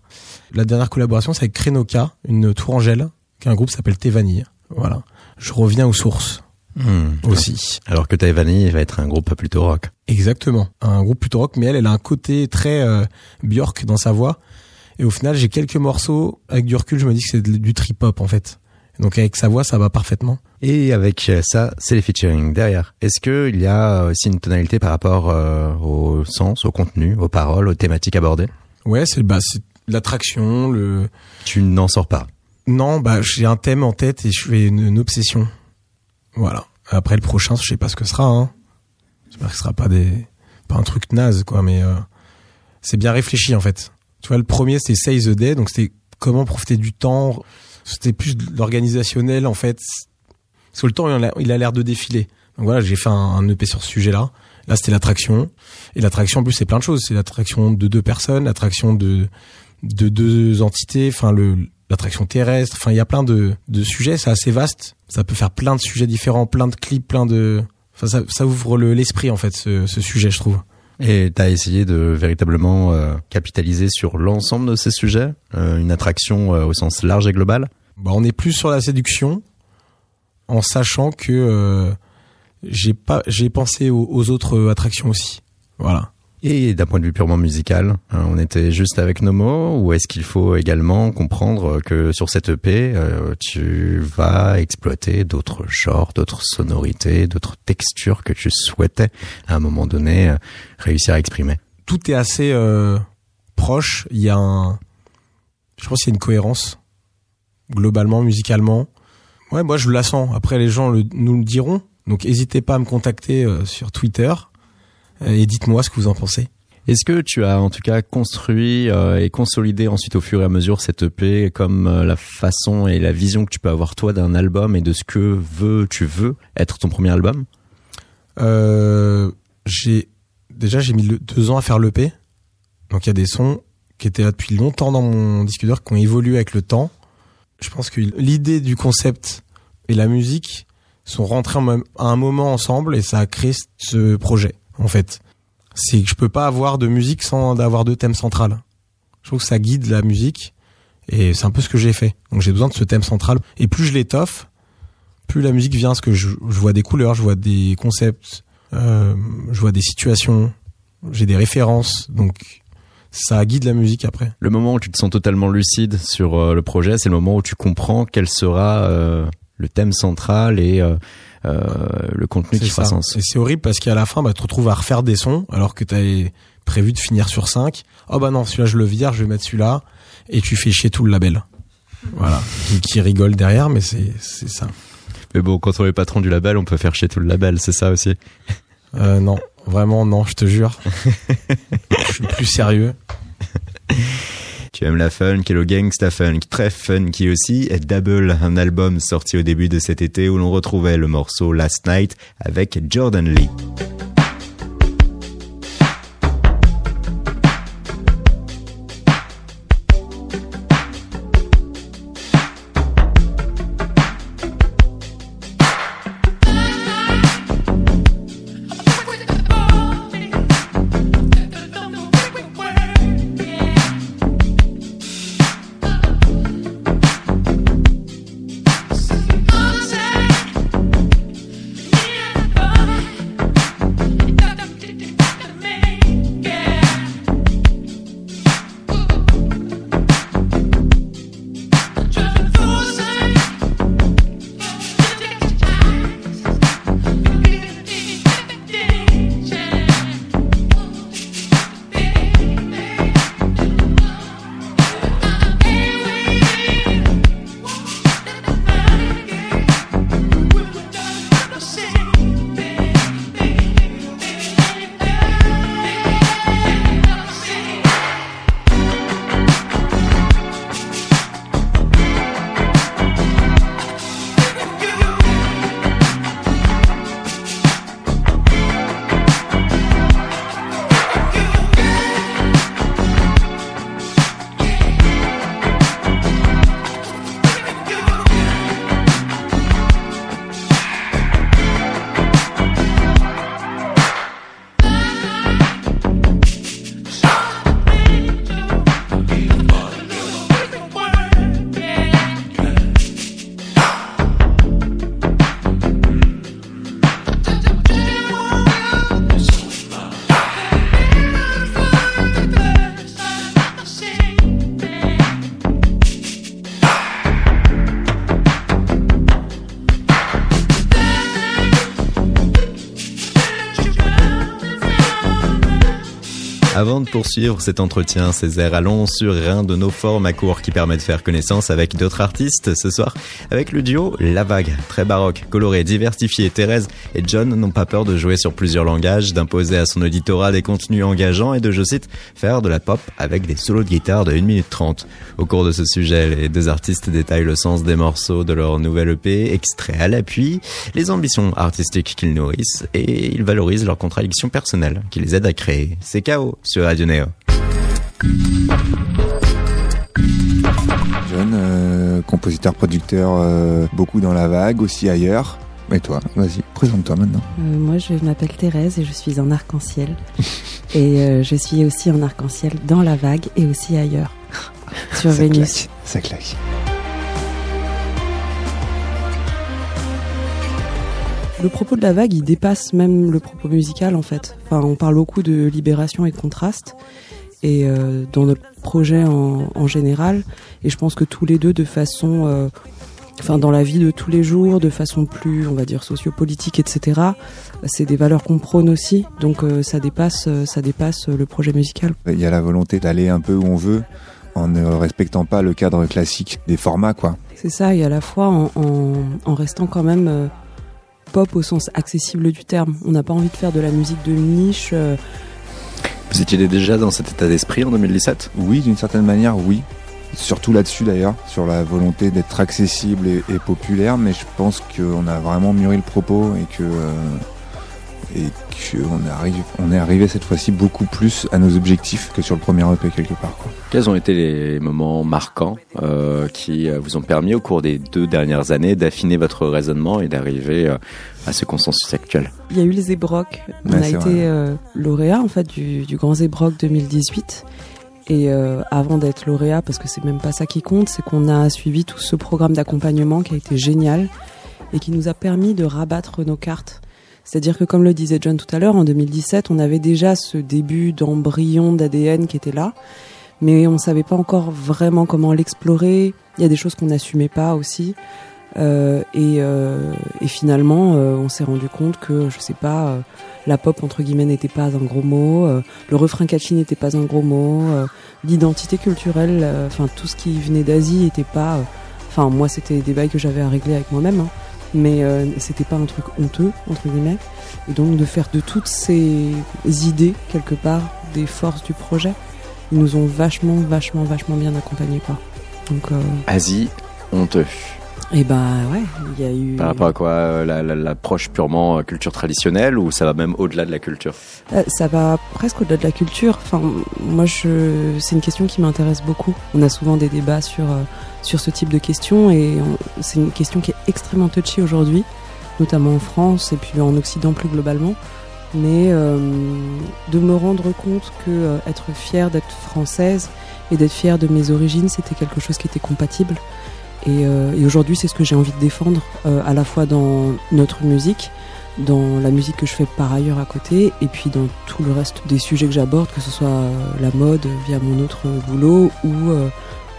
La dernière collaboration, c'est avec Krenoka, une tourangelle, qui est un groupe s'appelle Tevani. Voilà. Je reviens aux sources Hmm. aussi. Alors que Taïvani va être un groupe plutôt rock. Exactement. Un groupe plutôt rock, mais elle, elle a un côté très euh, Björk dans sa voix. Et au final, j'ai quelques morceaux avec du recul, je me dis que c'est du trip-hop en fait. Donc avec sa voix, ça va parfaitement. Et avec euh, ça, c'est les featuring derrière. Est-ce que il y a aussi une tonalité par rapport euh, au sens, au contenu, aux paroles, aux thématiques abordées? Ouais, c'est bah l'attraction, le Tu n'en sors pas? non, bah j'ai un thème en tête et je fais une, une obsession. Voilà. Après le prochain, je sais pas ce que sera. Hein. J'espère que ce sera pas des pas un truc naze quoi, mais euh, c'est bien réfléchi en fait. Tu vois, le premier c'était Save the Day, donc c'était comment profiter du temps. C'était plus de l'organisationnel en fait. Sur le temps, il a- l'air de défiler. Donc voilà, j'ai fait un, un EP sur ce sujet-là. Là, c'était l'attraction. Et l'attraction, en plus, c'est plein de choses. C'est l'attraction de deux personnes, l'attraction de de deux entités, enfin le l'attraction terrestre. Enfin, il y a plein de de sujets. C'est assez vaste. Ça peut faire plein de sujets différents, plein de clips, plein de. Enfin, ça, ça ouvre le- l'esprit en fait, ce, ce sujet, je trouve. Et t'as essayé de véritablement euh, capitaliser sur l'ensemble de ces sujets, euh, une attraction euh, au sens large et global? Bah, on est plus sur la séduction, en sachant que euh, j'ai pas, j'ai pensé aux, aux autres attractions aussi. Voilà. Et d'un point de vue purement musical, hein, on était juste avec nos mots, ou est-ce qu'il faut également comprendre que sur cette EP, euh, tu vas exploiter d'autres genres, d'autres sonorités, d'autres textures que tu souhaitais à un moment donné euh, réussir à exprimer? Tout est assez euh, proche. Il y a un, je pense qu'il y a une cohérence globalement, musicalement. Ouais, moi je la sens. Après, les gens nous le diront. Donc, n'hésitez pas à me contacter euh, sur Twitter et dites-moi ce que vous en pensez. Est-ce que tu as en tout cas construit euh, et consolidé ensuite au fur et à mesure cette EP comme euh, la façon et la vision que tu peux avoir toi d'un album et de ce que veux tu veux être ton premier album? Euh, j'ai déjà j'ai mis deux ans à faire l'EP. Donc il y a des sons qui étaient là depuis longtemps dans mon disque dur, qui ont évolué avec le temps. Je pense que l'idée du concept et la musique sont rentrés à un moment ensemble et ça a créé ce projet. En fait, c'est que je peux pas avoir de musique sans avoir de thème central. Je trouve que ça guide la musique et c'est un peu ce que j'ai fait. Donc j'ai besoin de ce thème central et plus je l'étoffe, plus la musique vient, parce que je, vois des couleurs, je vois des concepts, euh, je vois des situations, j'ai des références, donc ça guide la musique après. Le moment où tu te sens totalement lucide sur euh, le projet, c'est le moment où tu comprends quel sera euh, le thème central et le contenu qui C'est fera ça. sens. Et c'est horrible parce qu'à la fin, bah, tu te retrouves à refaire des sons alors que t'avais prévu de finir sur 5. Oh bah non, celui-là je le vire, je vais mettre celui-là, et tu fais chier tout le label. Voilà. Qui, qui rigole derrière, mais c'est c'est ça. Mais bon, quand on est patron du label, on peut faire chier tout le label, c'est ça aussi? Euh, non, vraiment non, je te jure. je suis plus sérieux. Tu aimes la funk et le gangsta funk, très funky aussi. Et Double, un album sorti au début de cet été où l'on retrouvait le morceau Last Night avec Jordan Lee. Avant de poursuivre cet entretien, Césaire, allons sur un de nos formats courts qui permet de faire connaissance avec d'autres artistes ce soir, avec le duo La Vague. Très baroque, coloré, diversifié, Thérèse et John n'ont pas peur de jouer sur plusieurs langages, d'imposer à son auditorat des contenus engageants et de, je cite, faire de la pop avec des solos de guitare de 1 minute 30. Au cours de ce sujet, les deux artistes détaillent le sens des morceaux de leur nouvelle EP, extrait à l'appui, les ambitions artistiques qu'ils nourrissent et ils valorisent leurs contradictions personnelles qui les aident à créer. C'est KO sur Radio Neo. Compositeur, producteur, euh, beaucoup dans la vague, aussi ailleurs. Et toi, vas-y, présente-toi maintenant. Euh, moi, je m'appelle Thérèse et je suis en arc-en-ciel. et euh, je suis aussi en arc-en-ciel dans la vague et aussi ailleurs. sur Ça Vénus. claque, ça claque. Le propos de la vague, il dépasse même le propos musical en fait. Enfin, on parle beaucoup de libération et de contraste. Et euh, dans notre projet en, en général, et je pense que tous les deux, de façon, euh, enfin dans la vie de tous les jours, de façon plus, on va dire sociopolitique, etc. C'est des valeurs qu'on prône aussi. Donc euh, ça dépasse, ça dépasse le projet musical. Il y a la volonté d'aller un peu où on veut en ne respectant pas le cadre classique des formats, quoi. C'est ça, et à la fois en, en, en restant quand même pop au sens accessible du terme. On n'a pas envie de faire de la musique de niche. Vous étiez déjà dans cet état d'esprit en 2017 Oui, d'une certaine manière, oui. Surtout là-dessus d'ailleurs, sur la volonté d'être accessible et, et populaire, mais je pense qu'on a vraiment mûri le propos et que euh, et qu'on arrive, on est arrivé cette fois-ci beaucoup plus à nos objectifs que sur le premier EP quelque part. Quoi. Quels ont été les moments marquants euh, qui euh, vous ont permis au cours des deux dernières années d'affiner votre raisonnement et d'arriver euh, à ce consensus actuel? Il y a eu le Zébrock. On Ouais, a été euh, lauréat en fait du, du Grand Zébrock 2018. Et euh, avant d'être lauréat, parce que c'est même pas ça qui compte, c'est qu'on a suivi tout ce programme d'accompagnement qui a été génial et qui nous a permis de rabattre nos cartes. C'est-à-dire que comme le disait John tout à l'heure, en 2017, on avait déjà ce début d'embryon d'ADN qui était là, mais on savait pas encore vraiment comment l'explorer. Il y a des choses qu'on n'assumait pas aussi. Euh, et, euh, et finalement, euh, on s'est rendu compte que, je sais pas, euh, la pop entre guillemets n'était pas un gros mot, euh, le refrain catchy n'était pas un gros mot, l'identité culturelle, enfin tout ce qui venait d'Asie était pas, enfin moi c'était des bails que j'avais à régler avec moi-même, hein, mais euh, c'était pas un truc honteux entre guillemets. Et donc de faire de toutes ces idées quelque part des forces du projet, ils nous ont vachement, vachement, vachement bien accompagnés quoi. Donc euh, Asie, honteux. et bah ouais, il y a eu. Par rapport à quoi euh, la- la- L'approche purement euh, culture traditionnelle ou ça va même au-delà de la culture? Ça va presque au-delà de la culture. Enfin, moi, je, c'est une question qui m'intéresse beaucoup. On a souvent des débats sur sur ce type de questions et c'est une question qui est extrêmement touchy aujourd'hui, notamment en France et puis en Occident plus globalement. Mais euh, de me rendre compte que euh, être fière d'être française et d'être fière de mes origines, c'était quelque chose qui était compatible. Et, euh, aujourd'hui, c'est ce que j'ai envie de défendre, à la fois dans notre musique, dans la musique que je fais par ailleurs à côté, et puis dans tout le reste des sujets que j'aborde, que ce soit la mode via mon autre boulot ou,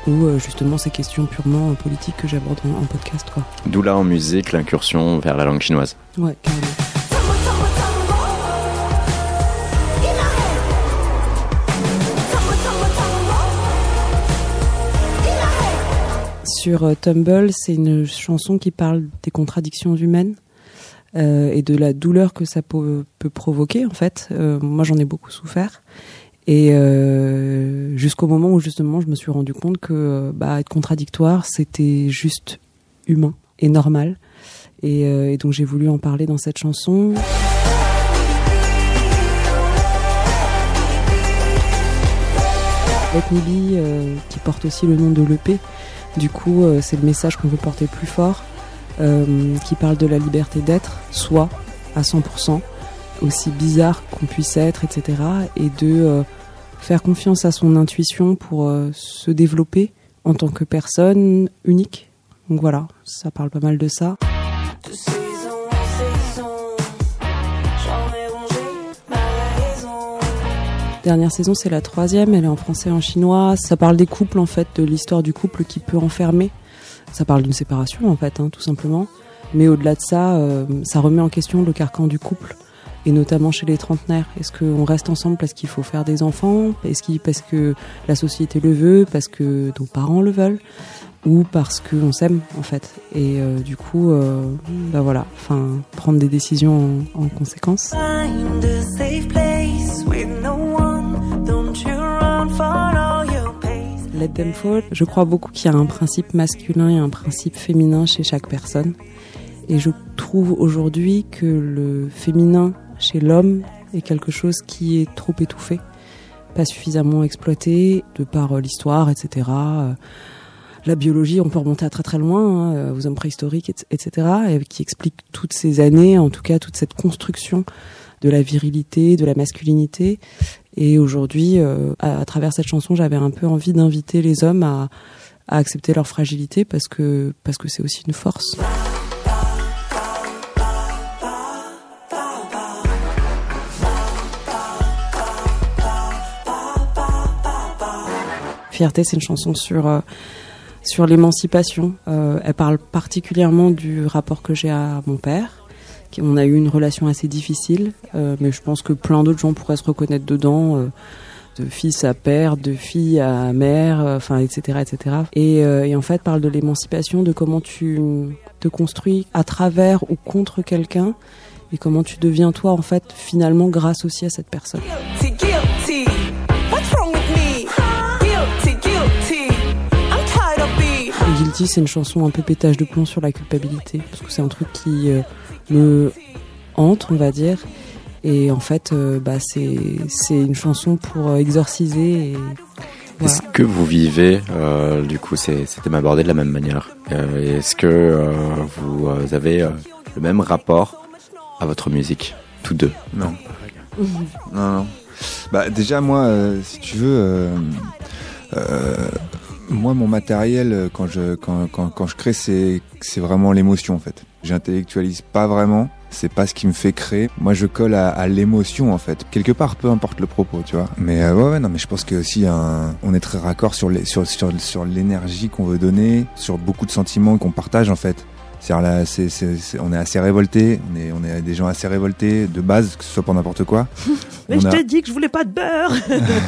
ou euh, justement ces questions purement euh, politiques que j'aborde en, en podcast. D'où là en musique l'incursion vers la langue chinoise. Ouais, carrément. Sur euh, Tumble, c'est une chanson qui parle des contradictions humaines euh, et de la douleur que ça peut, peut provoquer en fait. Euh, moi, j'en ai beaucoup souffert. Et euh, jusqu'au moment où justement je me suis rendu compte que euh, bah, être contradictoire, c'était juste humain et normal. Et, euh, donc j'ai voulu en parler dans cette chanson. Let Me qui porte aussi le nom de l'EP. Du coup, c'est le message qu'on veut porter plus fort, qui parle de la liberté d'être, soi, à 100%, aussi bizarre qu'on puisse être, etc. Et de faire confiance à son intuition pour euh, se développer en tant que personne unique. Donc voilà, ça parle pas mal de ça. Dernière saison, c'est la troisième, elle est en français et en chinois. Ça parle des couples, en fait, de l'histoire du couple qui peut enfermer. Ça parle d'une séparation, en fait, hein, tout simplement. Mais au-delà de ça, euh, ça remet en question le carcan du couple. Et notamment chez les trentenaires. Est-ce qu'on reste ensemble parce qu'il faut faire des enfants? Est-ce qu'il parce que la société le veut, parce que nos parents le veulent? Ou parce qu'on s'aime en fait. Et euh, du coup euh, bah voilà. Enfin prendre des décisions en, en conséquence. Let them fall. Je crois beaucoup qu'il y a un principe masculin et un principe féminin chez chaque personne. Et je trouve aujourd'hui que le féminin chez l'homme est quelque chose qui est trop étouffé pas suffisamment exploité de par euh, l'histoire etc Euh, la biologie, on peut remonter à très très loin, hein, euh, aux hommes préhistoriques, et- etc., et qui explique toutes ces années, en tout cas toute cette construction de la virilité, de la masculinité. Et aujourd'hui, à, à travers cette chanson, j'avais un peu envie d'inviter les hommes à, à accepter leur fragilité parce que parce que c'est aussi une force. Fierté, c'est une chanson sur euh, sur l'émancipation. Euh, elle parle particulièrement du rapport que j'ai à mon père. On a eu une relation assez difficile, euh, mais je pense que plein d'autres gens pourraient se reconnaître dedans. de fils à père, de fille à mère, enfin, etc., etc. Et, et en fait, parle de l'émancipation, de comment tu te construis à travers ou contre quelqu'un, et comment tu deviens toi, en fait, finalement, grâce aussi à cette personne. Guilty, c'est une chanson un peu pétage de plomb sur la culpabilité, parce que c'est un truc qui euh, me hante, on va dire. Et en fait, euh, bah, c'est c'est une chanson pour euh, exorciser. Et... voilà. Est-ce que vous vivez, euh, du coup, c'est- c'était abordé de la même manière Euh, Est-ce que euh, vous avez euh, le même rapport à votre musique, tous deux? Non. Non, non. Bah déjà moi, euh, si tu veux, euh, euh, moi mon matériel euh, quand je quand quand, quand je crée c'est c'est vraiment l'émotion en fait. J'intellectualise pas vraiment. C'est pas ce qui me fait créer. Moi, je colle à, à l'émotion en fait. Quelque part, peu importe le propos, tu vois. Mais euh, ouais, non, mais je pense que aussi un, on est très raccord sur les, sur sur sur l'énergie qu'on veut donner, sur beaucoup de sentiments qu'on partage en fait. C'est-à-dire là, on est assez révoltés, on est, on est des gens assez révoltés de base, que ce soit pour n'importe quoi. Mais On je a- t'ai dit que je voulais pas de beurre.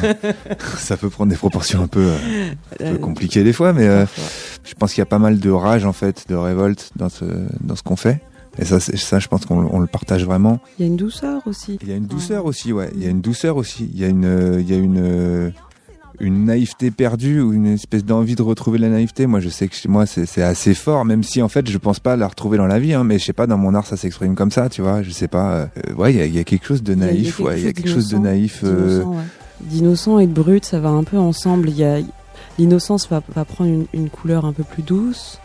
ça peut prendre des proportions un peu, euh, un peu compliquées des fois, mais euh, je pense qu'il y a pas mal de rage en fait, de révolte dans ce, dans ce qu'on fait. Et ça, ça, je pense qu'on on le partage vraiment. Il y a une douceur aussi. Il y a une douceur aussi, ouais. Il y a une douceur aussi. Il y a une, euh, il y a une, euh, une naïveté perdue ou une espèce d'envie de retrouver la naïveté. Moi, je sais que chez moi, c'est assez fort, même si en fait, je pense pas la retrouver dans la vie. Hein, mais je sais pas, dans mon art, ça s'exprime comme ça, tu vois. Je sais pas. euh, euh, ouais, il y a, il y a quelque chose de il naïf. ouais, il y a quelque chose de naïf. euh, D'innocent, ouais. Et de brut, ça va un peu ensemble. Il y a l'innocence va, va prendre une, une couleur un peu plus douce.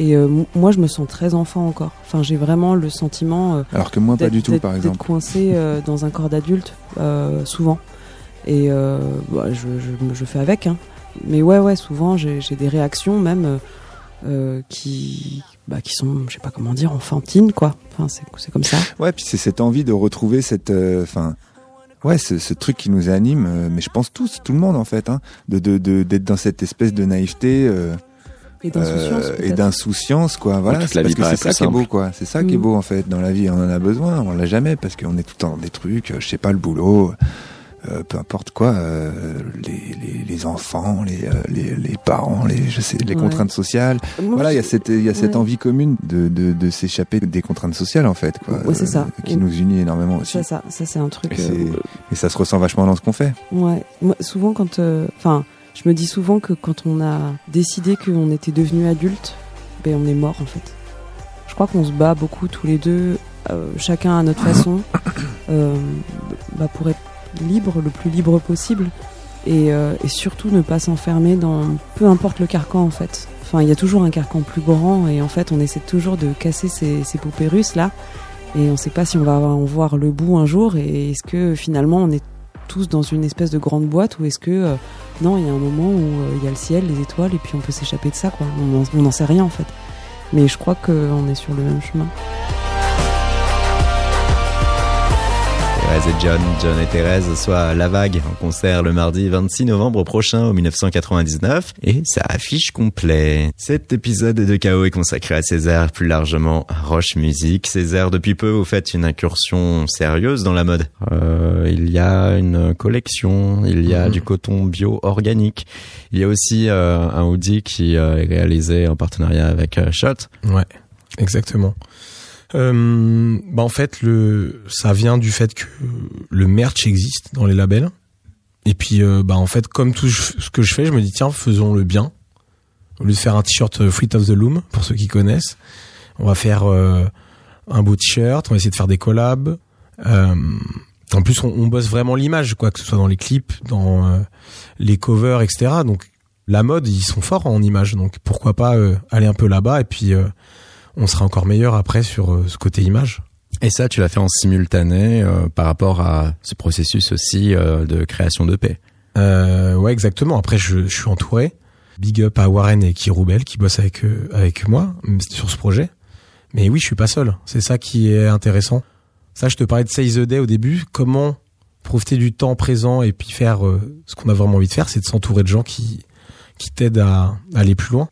Et euh, moi, je me sens très enfant encore. Enfin, j'ai vraiment le sentiment Alors que moi, pas d'être- du tout, d'être- par d'être exemple. coincé euh, dans un corps d'adulte souvent. Et euh, bah, je, je, je fais avec. Hein. Mais ouais, ouais, souvent j'ai des réactions même euh, euh, qui, bah, qui sont, je sais pas comment dire, enfantines quoi. Enfin, c'est c'est comme ça. Ouais, puis c'est cette envie de retrouver cette, euh, enfin, ouais, ce, ce truc qui nous anime. euh, mais je pense tous, tout le monde en fait, hein, de de de- d'être dans cette espèce de naïveté. euh, Et d'insouciance. euh, et peut-être. d'insouciance quoi voilà c'est la parce que c'est ça qui est beau quoi c'est ça qui est Mm. beau en fait dans la vie on en a besoin on l'a jamais parce qu'on est tout le temps dans des trucs euh, je sais pas le boulot euh, peu importe quoi euh, les, les, les enfants les, euh, les les parents les je sais les Ouais. contraintes sociales Moi, voilà il y a cette il y a cette Ouais. envie commune de de, de s'échapper des contraintes sociales en fait quoi Ouais, c'est ça. qui Et- nous unit énormément aussi Ça, ça, ça c'est un truc. Et ça se ressent vachement dans ce qu'on fait Ouais, moi, souvent quand, enfin, je me dis souvent que quand on a décidé qu'on était devenu adulte, ben on est mort en fait. Je crois qu'on se bat beaucoup tous les deux, euh, chacun à notre façon, euh, bah, pour être libre, le plus libre possible, et, euh, et surtout ne pas s'enfermer dans peu importe le carcan en fait. Enfin, il y a toujours un carcan plus grand, et en fait, on essaie toujours de casser ces, ces poupées russes là, et on sait pas si on va en voir le bout un jour, et est-ce que finalement on est tous dans une espèce de grande boîte ou est-ce que euh, non il y a un moment où euh, il y a le ciel les étoiles et puis on peut s'échapper de ça quoi. On n'en sait rien en fait. Mais je crois qu'on est sur le même chemin Thérèse et John, John et Thérèse, soit La Vague en concert le mardi 26 novembre prochain au 1999 et ça affiche complet. Cet épisode de KO est consacré à Césaire, plus largement à Roche Musique. Césaire, depuis peu, vous faites une incursion sérieuse dans la mode. Euh, il y a une collection, il y a Mhm. du coton bio organique. Il y a aussi euh, un hoodie qui euh, est réalisé en partenariat avec euh, Shot. Ouais, exactement. Euh, bah en fait, le, ça vient du fait que le merch existe dans les labels. Et puis, euh, bah en fait, comme tout ce que je fais, je me dis tiens, faisons le bien. Au lieu de faire un t-shirt euh, Fleet of the Loom, pour ceux qui connaissent, on va faire euh, un beau t-shirt. On va essayer de faire des collabs. Euh, en plus, on, on bosse vraiment l'image, quoi, que ce soit dans les clips, dans les covers, etc. Donc, la mode, ils sont forts en image. Donc, pourquoi pas aller un peu là-bas et puis on sera encore meilleur après sur euh, ce côté image. Et ça, tu l'as fait en simultané euh, par rapport à ce processus aussi euh, de création de paix. Euh, ouais, exactement. Après, je, je suis entouré. Big up à Warren et Kiroubel qui bossent avec avec moi sur ce projet. Mais oui, je suis pas seul. C'est ça qui est intéressant. Ça, je te parlais de Say the Day au début. Comment profiter du temps présent et puis faire ce qu'on a vraiment envie de faire, c'est de s'entourer de gens qui qui t'aident à, à aller plus loin.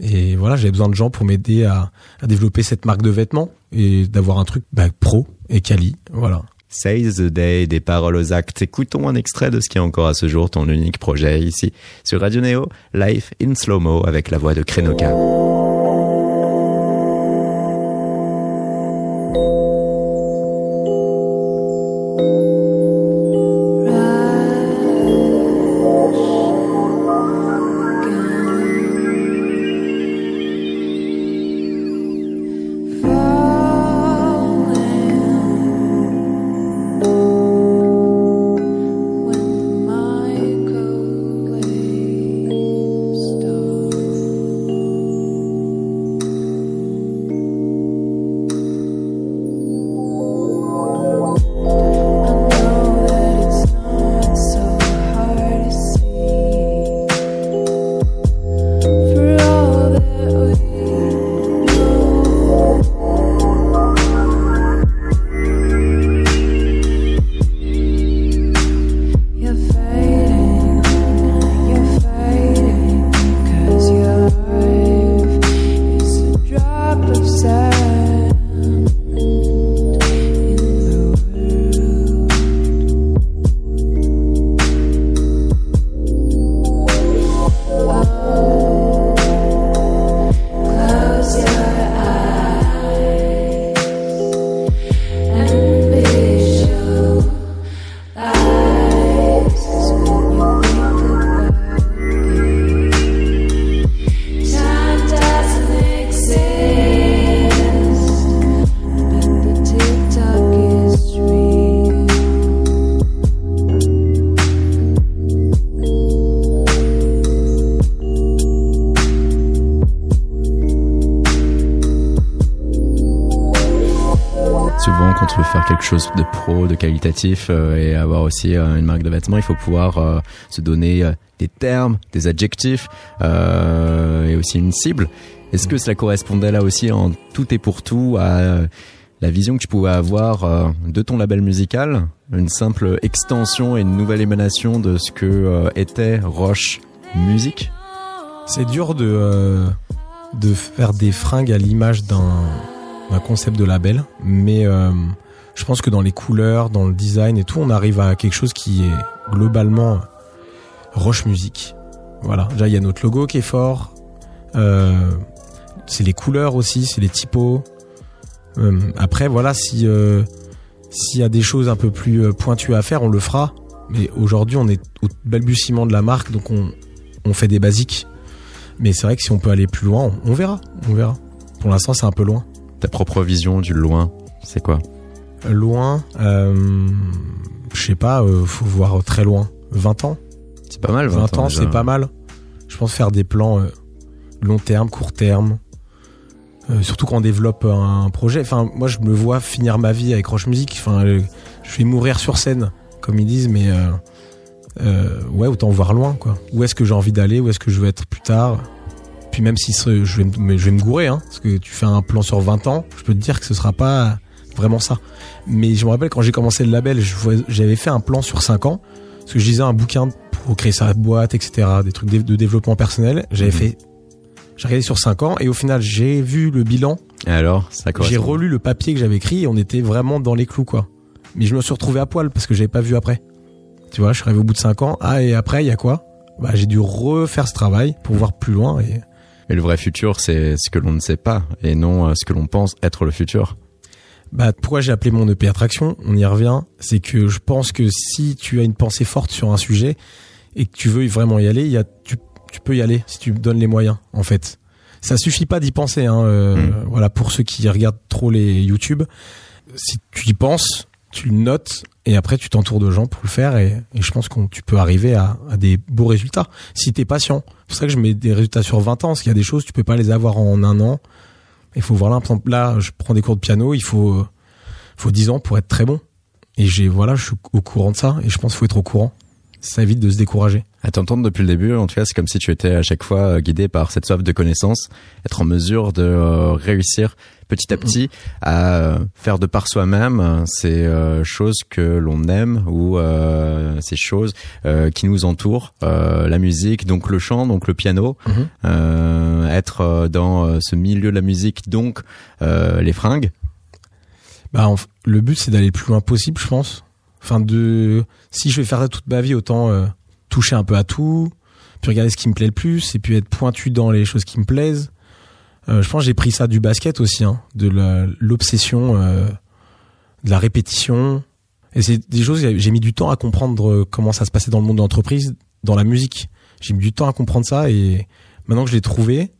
Et voilà, j'avais besoin de gens pour m'aider à, développer cette marque de vêtements et d'avoir un truc bah, pro et quali. Voilà. Say the Day, des paroles aux actes. Écoutons un extrait de ce qui est encore à ce jour ton unique projet ici sur Radio Neo, Life in Slow-Mo avec la voix de Krenoka. Chose de pro, de qualitatif euh, et avoir aussi euh, une marque de vêtements, il faut pouvoir euh, se donner des termes, des adjectifs et aussi une cible. Est-ce que cela correspondait là aussi en tout et pour tout à la vision que tu pouvais avoir de ton label musical, une simple extension et une nouvelle émanation de ce que était Roche Musique C'est dur de de faire des fringues à l'image d'un d'un concept de label, mais je pense que dans les couleurs, dans le design et tout, on arrive à quelque chose qui est globalement Roche Musique. Voilà, déjà il y a notre logo qui est fort. Euh, c'est les couleurs aussi, c'est les typos. Euh, après voilà, si euh, s'il y a des choses un peu plus pointues à faire, on le fera. Mais aujourd'hui, on est au balbutiement de la marque, donc on fait des basiques. Mais c'est vrai que si on peut aller plus loin, on verra, on verra. Pour l'instant, c'est un peu loin. Ta propre vision du loin, c'est quoi? Loin, euh, je sais pas, euh, faut voir très loin. 20 ans C'est pas mal, 20, ans, c'est pas mal. Je pense faire des plans euh, long terme, court terme. Euh, surtout quand on développe un projet. Enfin, moi, je me vois finir ma vie avec Roche Music. Enfin, je vais mourir sur scène, comme ils disent, mais ouais, autant voir loin, quoi. Où est-ce que j'ai envie d'aller? Où est-ce que je veux être plus tard? Puis même si je vais, me- je vais me gourer, hein, parce que tu fais un plan sur 20 ans, je peux te dire que ce sera pas vraiment ça. Mais je me rappelle quand j'ai commencé le label, j'avais fait un plan sur 5 ans, parce que je lisais un bouquin pour créer sa boîte, etc., des trucs de développement personnel. J'avais Mhm. fait, j'ai regardé sur 5 ans, et au final, j'ai vu le bilan, Et alors, ça j'ai relu le papier que j'avais écrit, et on était vraiment dans les clous, quoi. Mais je me suis retrouvé à poil, parce que j'avais pas vu après. Tu vois, je suis arrivé au bout de 5 ans, ah, et après, il y a quoi? Bah, j'ai dû refaire ce travail pour voir plus loin, et... Et le vrai futur, c'est ce que l'on ne sait pas et non euh, ce que l'on pense être le futur. Bah, pourquoi j'ai appelé mon EP Attraction On y revient. C'est que je pense que si tu as une pensée forte sur un sujet et que tu veux vraiment y aller, il y a, tu, tu peux y aller si tu donnes les moyens, en fait. Ça suffit pas d'y penser. Hein, euh, Mm. Voilà, pour ceux qui regardent trop les YouTube, si tu y penses, tu le notes et après tu t'entoures de gens pour le faire et, et je pense que tu peux arriver à, à des beaux résultats si t'es patient. C'est pour ça que je mets des résultats sur 20 ans, parce qu'il y a des choses tu peux pas les avoir en un an. Il faut voir là, là, je prends des cours de piano, il faut, euh, faut 10 ans pour être très bon. Et j'ai, voilà, je suis au courant de ça, et je pense qu'il faut être au courant. Ça évite de se décourager. À t'entendre depuis le début, en tout cas, c'est comme si tu étais à chaque fois euh, guidé par cette soif de connaissance, être en mesure de euh, réussir petit à petit à euh, faire de par soi-même ces choses que l'on aime ou ces choses qui nous entourent, la musique, donc le chant, donc le piano, Mhm. être dans ce milieu de la musique, donc les fringues. Bah, le but, c'est d'aller le plus loin possible, je pense. Enfin, de, si je vais faire ça toute ma vie, autant euh, toucher un peu à tout, puis regarder ce qui me plaît le plus, et puis être pointu dans les choses qui me plaisent. Euh, je pense que j'ai pris ça du basket aussi, hein, de l'obsession, euh, de la répétition. Et c'est des choses, j'ai mis du temps à comprendre euh, comment ça se passait dans le monde de l'entreprise, dans la musique. J'ai mis du temps à comprendre ça, et maintenant que je l'ai trouvé,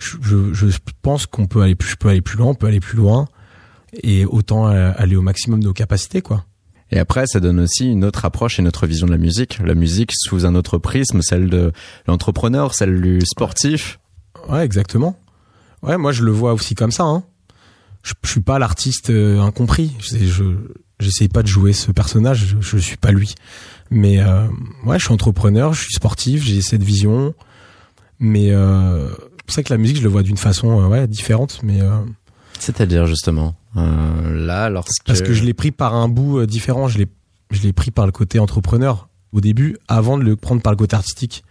je, pense qu'on peut aller plus, aller plus loin, on peut aller plus loin et autant aller au maximum de nos capacités quoi. Et après, ça donne aussi une autre approche et notre vision de la musique. La musique sous un autre prisme, celle de l'entrepreneur, celle du sportif. Ouais, exactement. Ouais, moi je le vois aussi comme ça. Hein. Je, suis pas l'artiste euh, incompris. Je je j'essaye pas de jouer ce personnage. Je, je suis pas lui. Mais euh, ouais, je suis entrepreneur, je suis sportif, j'ai cette vision. Mais euh, c'est pour ça que la musique, je le vois d'une façon euh, ouais différente. Mais euh, C'est-à-dire justement euh, là, lorsque parce que je l'ai pris par un bout euh, différent. Je l'ai je l'ai pris par le côté entrepreneur au début, avant de le prendre par le côté artistique.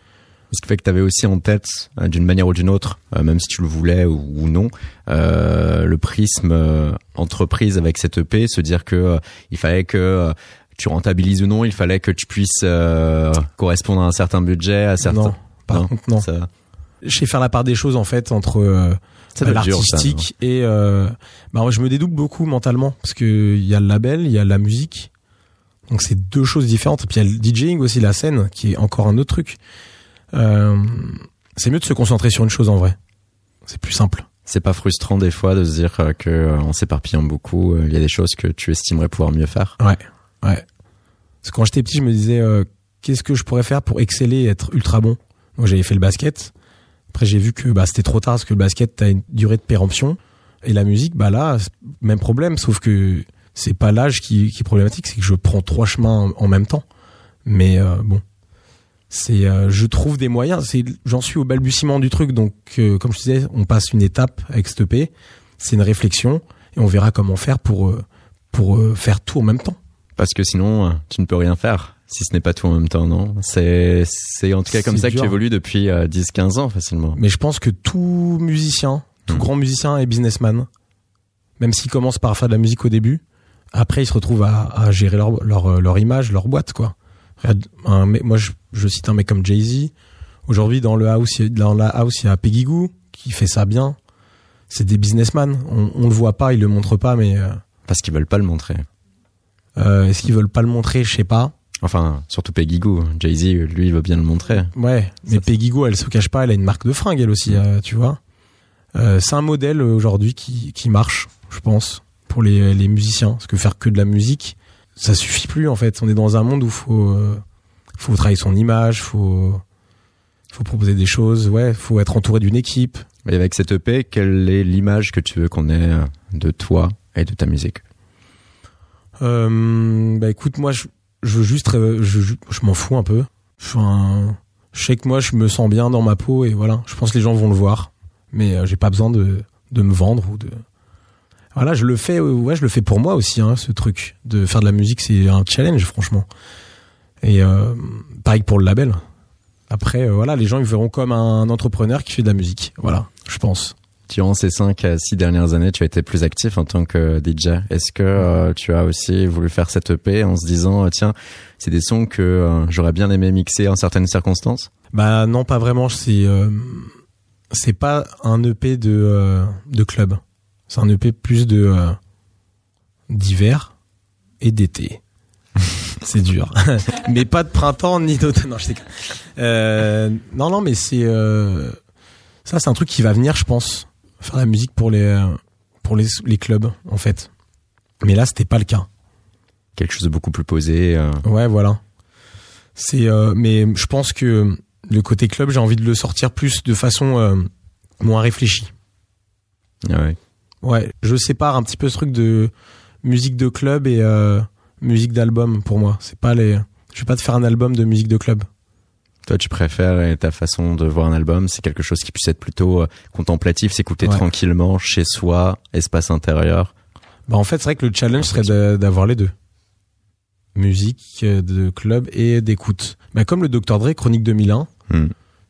ce qui fait que tu avais aussi en tête, euh, d'une manière ou d'une autre, même si tu le voulais ou, non, euh, le prisme euh, entreprise avec cette EP, se dire que euh, il fallait que tu rentabilises ou non, il fallait que tu puisses euh, correspondre à un certain budget, à certains. Non, par Non, contre non. Ça, Je sais faire la part des choses en fait entre euh, ça, l'artistique et euh, bah moi, je me dédouble beaucoup mentalement parce que il y a le label, il y a la musique. Donc c'est deux choses différentes. Puis il y a le DJing aussi, la scène, qui est encore un autre truc. Euh, c'est mieux de se concentrer sur une chose en vrai. C'est plus simple. C'est pas frustrant des fois de se dire euh, que euh, en s'éparpillant beaucoup, il y a des choses que tu estimerais pouvoir mieux faire. Ouais, ouais. Parce que quand j'étais petit, je me disais qu'est-ce que je pourrais faire pour exceller et être ultra bon? Donc j'avais fait le basket. Après j'ai vu que bah c'était trop tard parce que le basket t'as une durée de péremption et la musique bah là même problème sauf que c'est pas l'âge qui, qui est problématique, c'est que je prends trois chemins en, même temps. Mais euh, bon, c'est euh, je trouve des moyens. C'est j'en suis au balbutiement du truc donc euh, comme je disais, on passe une étape avec cette EP. C'est une réflexion et on verra comment faire pour pour faire tout en même temps. Parce que sinon, euh, tu ne peux rien faire si ce n'est pas tout en même temps, non? C'est c'est en tout cas comme ça que tu évolues depuis euh, 10-15 ans facilement. Mais je pense que tout musicien, tout Mm. grand musicien est businessman. Même s'il commence par faire de la musique au début, après il se retrouve à, à gérer leur, leur, leur image, leur boîte, quoi. Un moi, je, je cite un mec comme Jay-Z. Aujourd'hui, dans le house, dans la house, il y a Peggy Goo qui fait ça bien. C'est des businessmen. On, on le voit pas, ils le montrent pas, mais euh, Parce qu'ils veulent pas le montrer. Euh, est-ce qu'ils veulent pas le montrer? Je sais pas. Enfin, surtout Peggy Goo. Jay-Z, lui, il veut bien le montrer. Ouais, mais Ça, Peggy Goo, elle se cache pas, elle a une marque de fringues, elle aussi, euh, tu vois. Euh, c'est un modèle aujourd'hui qui, qui marche, je pense, pour les, les musiciens. Parce que faire que de la musique, ça suffit plus, en fait. On est dans un monde où faut, euh, faut travailler son image, faut, faut proposer des choses, ouais, faut être entouré d'une équipe. Et avec cette EP, quelle est l'image que tu veux qu'on ait de toi et de ta musique? Bah écoute, moi, je, je veux juste, euh, je, je, m'en fous un peu. Enfin, je sais que moi, je me sens bien dans ma peau et voilà. Je pense que les gens vont le voir, mais euh, j'ai pas besoin de, de me vendre ou de. Voilà, je le fais, euh, ouais, je le fais pour moi aussi, hein, ce truc de faire de la musique, c'est un challenge, franchement. Et euh, pareil pour le label. Après, euh, voilà, les gens ils verront comme un entrepreneur qui fait de la musique. Voilà, je pense. Durant ces 5 à 6 dernières années, tu as été plus actif en tant que DJ. Est-ce que euh, tu as aussi voulu faire cette EP en se disant, euh, tiens, c'est des sons que euh, j'aurais bien aimé mixer en certaines circonstances? Bah non, pas vraiment. C'est euh, c'est pas un EP de de club. C'est un EP plus de d'hiver et d'été. c'est dur, mais pas de printemps ni d'automne. Non, je non, non, mais c'est ça, c'est un truc qui va venir, je pense. Faire la musique pour les pour les les clubs, en fait. Mais là, c'était pas le cas. Quelque chose de beaucoup plus posé. euh, Ouais, voilà. C'est, euh, mais je pense que le côté club, j'ai envie de le sortir plus de façon euh, moins réfléchie. ouais. Ouais, je sépare un petit peu ce truc de musique de club et musique d'album pour moi. C'est pas les, je vais pas te faire un album de musique de club. Toi, tu préfères et ta façon de voir un album, c'est quelque chose qui puisse être plutôt euh, contemplatif, s'écouter Ouais. tranquillement chez soi, espace intérieur? Bah en fait, c'est vrai que le challenge serait d'avoir les deux. Musique euh, de club et d'écoute. Bah comme le Dr Dre Chronique 2001, Hmm.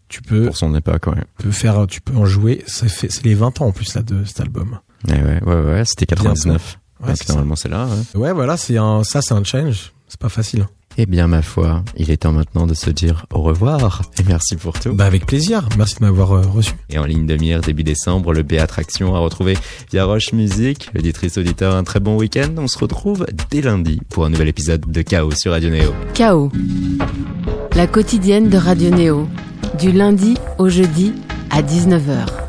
tu peux, Pour son époque, ouais. peux faire, tu peux en jouer. C'est les 20 ans en plus là de cet album. Ouais, ouais, ouais, ouais, c'était 99. Ouais, ça. normalement, c'est là. ouais. Ouais, voilà, c'est un, ça, c'est un challenge. C'est pas facile. Eh bien, ma foi, il est temps maintenant de se dire au revoir et merci pour tout. Bah, avec plaisir. Merci de m'avoir euh, reçu. Et en ligne de mire, début décembre, le B Attraction à retrouver via Roche Musique. Auditrice auditeur, un très bon week-end. On se retrouve dès lundi pour un nouvel épisode de Chaos sur Radio Néo. Chaos. La quotidienne de Radio Néo. Du lundi au jeudi à 19h.